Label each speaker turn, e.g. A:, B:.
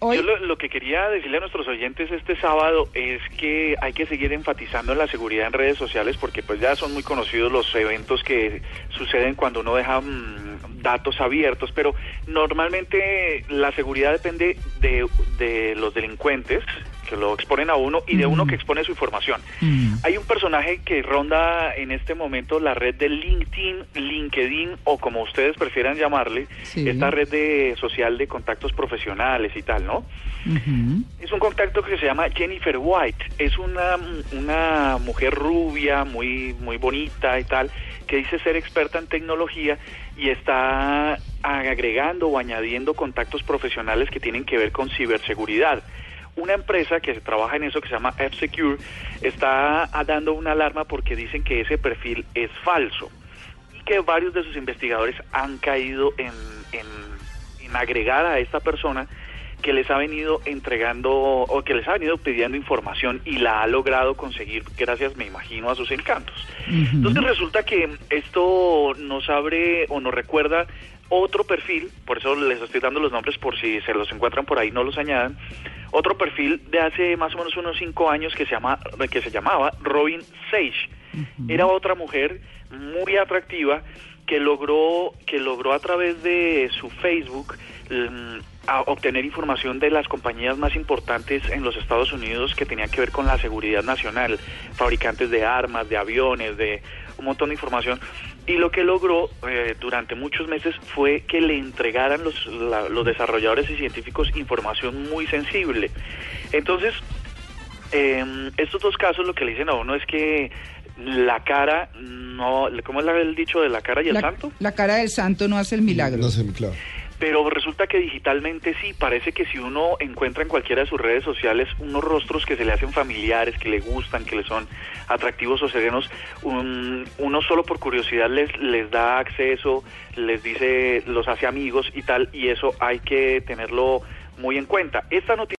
A: Yo lo, que quería decirle a nuestros oyentes este sábado es que hay que seguir enfatizando en la seguridad en redes sociales porque pues ya son muy conocidos los eventos que suceden cuando uno deja mmm, datos abiertos, pero normalmente la seguridad depende de, de los delincuentes que lo exponen a uno y de uno que expone su información. Mm. Hay un personaje que ronda en este momento la red de LinkedIn, LinkedIn o como ustedes prefieran llamarle, sí. esta red de social de contactos profesionales y tal, ¿no? Uh -huh. Es un contacto que se llama Jennifer White, es una, una mujer rubia, muy, muy bonita y tal, que dice ser experta en tecnología y está agregando o añadiendo contactos profesionales que tienen que ver con ciberseguridad una empresa que se trabaja en eso que se llama F-Secure está dando una alarma porque dicen que ese perfil es falso y que varios de sus investigadores han caído en, en, en agregar a esta persona que les ha venido entregando o que les ha venido pidiendo información y la ha logrado conseguir gracias, me imagino, a sus encantos. Uh -huh. Entonces resulta que esto nos abre o nos recuerda otro perfil, por eso les estoy dando los nombres por si se los encuentran por ahí, no los añadan, otro perfil de hace más o menos unos cinco años que se, llama, que se llamaba Robin Sage. Era otra mujer muy atractiva que logró, que logró a través de su Facebook um, a obtener información de las compañías más importantes en los Estados Unidos que tenían que ver con la seguridad nacional, fabricantes de armas, de aviones, de un montón de información. Y lo que logró eh, durante muchos meses fue que le entregaran los, la, los desarrolladores y científicos información muy sensible. Entonces, eh, estos dos casos lo que le dicen a uno es que la cara no, ¿cómo es el dicho de la cara y el
B: la,
A: santo?
B: La cara del santo no hace el milagro.
C: No hace el milagro
A: pero resulta que digitalmente sí, parece que si uno encuentra en cualquiera de sus redes sociales unos rostros que se le hacen familiares, que le gustan, que le son atractivos o serenos, un, uno solo por curiosidad les, les da acceso, les dice, los hace amigos y tal, y eso hay que tenerlo muy en cuenta. Esta noticia